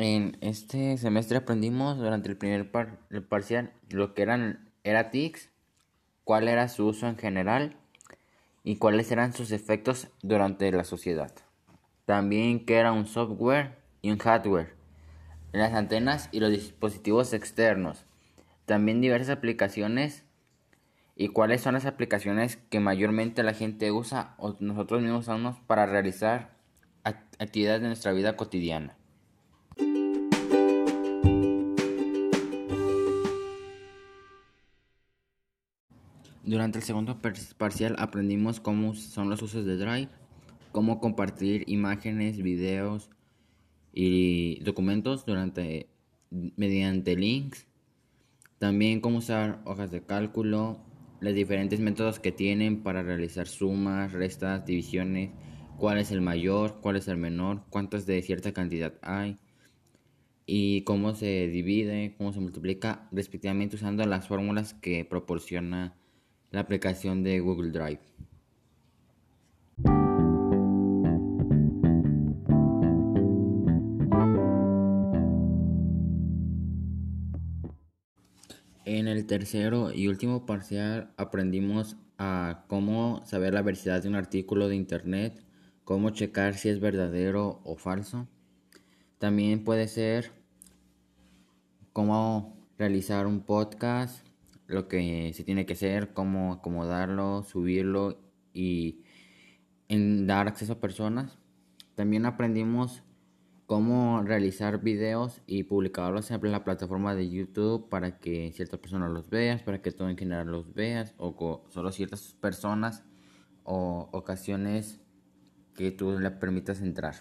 En este semestre aprendimos durante el primer parcial lo que eran era TICS, cuál era su uso en general y cuáles eran sus efectos durante la sociedad. También qué era un software y un hardware, las antenas y los dispositivos externos. También diversas aplicaciones y cuáles son las aplicaciones que mayormente la gente usa o nosotros mismos usamos para realizar actividades de nuestra vida cotidiana. Durante el segundo parcial aprendimos cómo son los usos de Drive, cómo compartir imágenes, videos y documentos durante mediante links, también cómo usar hojas de cálculo, los diferentes métodos que tienen para realizar sumas, restas, divisiones, cuál es el mayor, cuál es el menor, cuántas de cierta cantidad hay y cómo se divide, cómo se multiplica respectivamente usando las fórmulas que proporciona la aplicación de Google Drive. En el tercero y último parcial aprendimos a cómo saber la veracidad de un artículo de internet, cómo checar si es verdadero o falso. También puede ser cómo realizar un podcast, lo que se tiene que hacer, cómo acomodarlo, subirlo y dar acceso a personas. También aprendimos cómo realizar videos y publicarlos en la plataforma de YouTube para que ciertas personas los veas, para que todo en general los veas, o solo ciertas personas o ocasiones que tú le permitas entrar.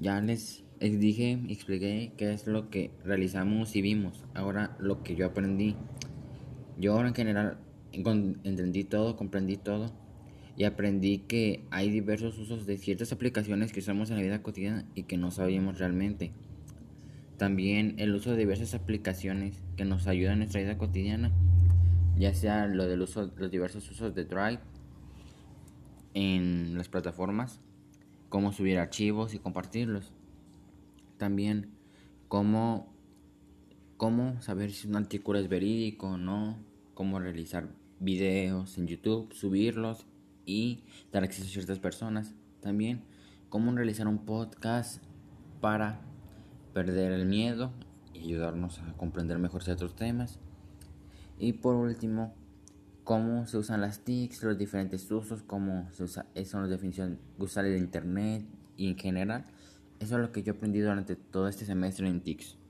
Ya les dije, expliqué qué es lo que realizamos y vimos. Ahora lo que yo aprendí. Yo ahora en general entendí todo, comprendí todo y aprendí que hay diversos usos de ciertas aplicaciones que usamos en la vida cotidiana y que no sabíamos realmente. También el uso de diversas aplicaciones que nos ayudan en nuestra vida cotidiana, ya sea lo del uso, los diversos usos de Drive en las plataformas cómo subir archivos y compartirlos. También cómo, cómo saber si un artículo es verídico o no, cómo realizar videos en YouTube, subirlos y dar acceso a ciertas personas. También cómo realizar un podcast para perder el miedo y ayudarnos a comprender mejor ciertos temas. Y por último, cómo se usan las TICs, los diferentes usos, cómo se usa, son las definiciones usuales de internet y en general. Eso es lo que yo he aprendido durante todo este semestre en TICs.